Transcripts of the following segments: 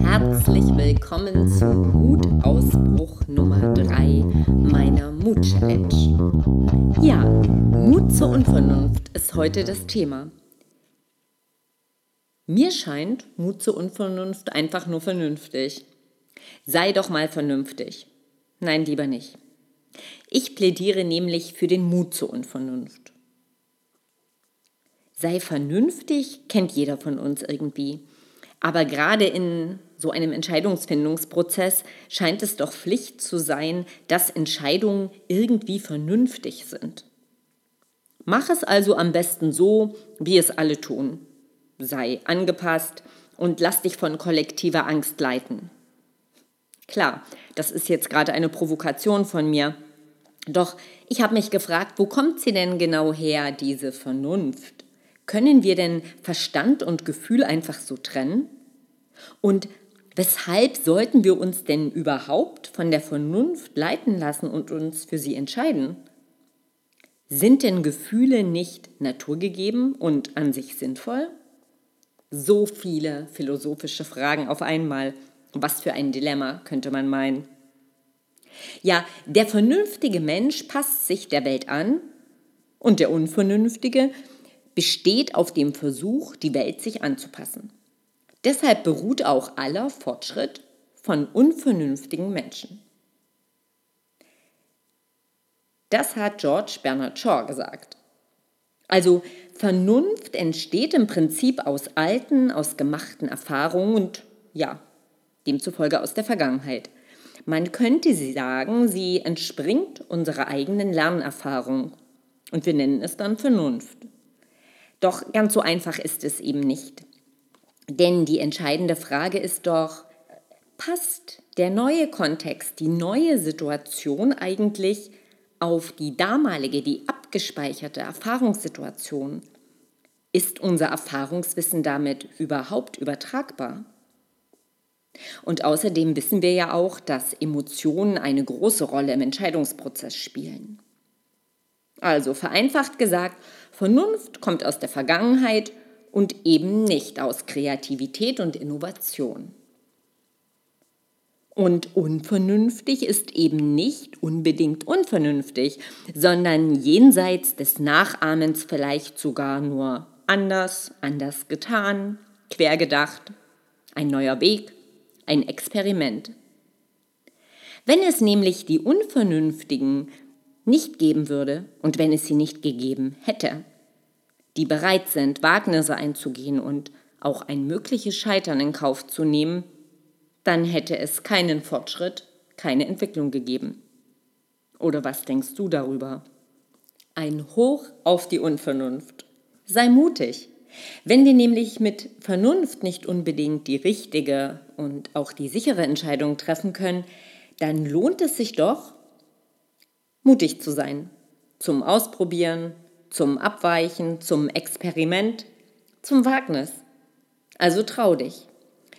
Herzlich willkommen zum Mutausbruch Nummer 3 meiner Mut Challenge. Ja, Mut zur Unvernunft ist heute das Thema. Mir scheint Mut zur Unvernunft einfach nur vernünftig. Sei doch mal vernünftig. Nein, lieber nicht. Ich plädiere nämlich für den Mut zur Unvernunft. Sei vernünftig kennt jeder von uns irgendwie. Aber gerade in so einem Entscheidungsfindungsprozess scheint es doch Pflicht zu sein, dass Entscheidungen irgendwie vernünftig sind. Mach es also am besten so, wie es alle tun sei angepasst und lass dich von kollektiver Angst leiten. Klar, das ist jetzt gerade eine Provokation von mir. Doch ich habe mich gefragt, wo kommt sie denn genau her, diese Vernunft? Können wir denn Verstand und Gefühl einfach so trennen? Und weshalb sollten wir uns denn überhaupt von der Vernunft leiten lassen und uns für sie entscheiden? Sind denn Gefühle nicht naturgegeben und an sich sinnvoll? So viele philosophische Fragen auf einmal. Was für ein Dilemma, könnte man meinen. Ja, der vernünftige Mensch passt sich der Welt an und der unvernünftige besteht auf dem Versuch, die Welt sich anzupassen. Deshalb beruht auch aller Fortschritt von unvernünftigen Menschen. Das hat George Bernard Shaw gesagt. Also Vernunft entsteht im Prinzip aus alten, aus gemachten Erfahrungen und ja, demzufolge aus der Vergangenheit. Man könnte sie sagen, sie entspringt unserer eigenen Lernerfahrung und wir nennen es dann Vernunft. Doch ganz so einfach ist es eben nicht. Denn die entscheidende Frage ist doch, passt der neue Kontext, die neue Situation eigentlich auf die damalige, die abgespeicherte Erfahrungssituation. Ist unser Erfahrungswissen damit überhaupt übertragbar? Und außerdem wissen wir ja auch, dass Emotionen eine große Rolle im Entscheidungsprozess spielen. Also vereinfacht gesagt, Vernunft kommt aus der Vergangenheit und eben nicht aus Kreativität und Innovation. Und unvernünftig ist eben nicht unbedingt unvernünftig, sondern jenseits des Nachahmens vielleicht sogar nur anders, anders getan, quergedacht, ein neuer Weg, ein Experiment. Wenn es nämlich die Unvernünftigen nicht geben würde und wenn es sie nicht gegeben hätte, die bereit sind, Wagnisse einzugehen und auch ein mögliches Scheitern in Kauf zu nehmen, dann hätte es keinen Fortschritt, keine Entwicklung gegeben. Oder was denkst du darüber? Ein Hoch auf die Unvernunft. Sei mutig. Wenn wir nämlich mit Vernunft nicht unbedingt die richtige und auch die sichere Entscheidung treffen können, dann lohnt es sich doch, mutig zu sein. Zum Ausprobieren, zum Abweichen, zum Experiment, zum Wagnis. Also trau dich.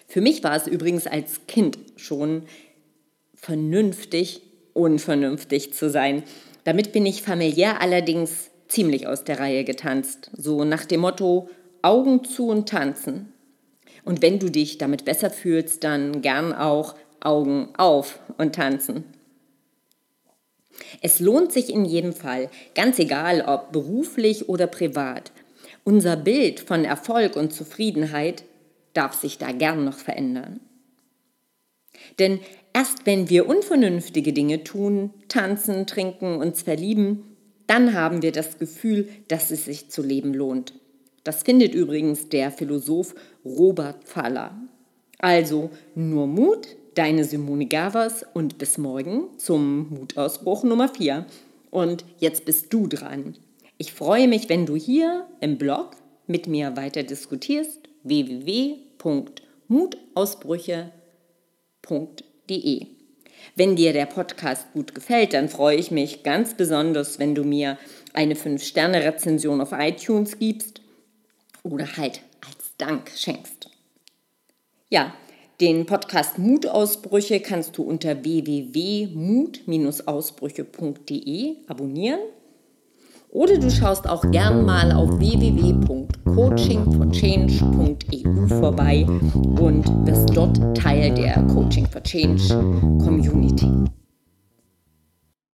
Für mich war es übrigens als Kind schon vernünftig, unvernünftig zu sein. Damit bin ich familiär allerdings ziemlich aus der Reihe getanzt. So nach dem Motto Augen zu und tanzen. Und wenn du dich damit besser fühlst, dann gern auch Augen auf und tanzen. Es lohnt sich in jedem Fall, ganz egal ob beruflich oder privat. Unser Bild von Erfolg und Zufriedenheit darf sich da gern noch verändern. Denn erst wenn wir unvernünftige Dinge tun, tanzen, trinken, uns verlieben, dann haben wir das Gefühl, dass es sich zu leben lohnt. Das findet übrigens der Philosoph Robert Pfaller. Also nur Mut, deine Simone Gavas und bis morgen zum Mutausbruch Nummer 4. Und jetzt bist du dran. Ich freue mich, wenn du hier im Blog mit mir weiter diskutierst www www.mutausbrüche.de. Wenn dir der Podcast gut gefällt, dann freue ich mich ganz besonders, wenn du mir eine 5-Sterne-Rezension auf iTunes gibst oder halt als Dank schenkst. Ja, den Podcast Mutausbrüche kannst du unter www.mut-ausbrüche.de abonnieren Oder du schaust auch gern mal auf www.coachingforchange.eu vorbei und wirst dort Teil der Coaching for Change Community.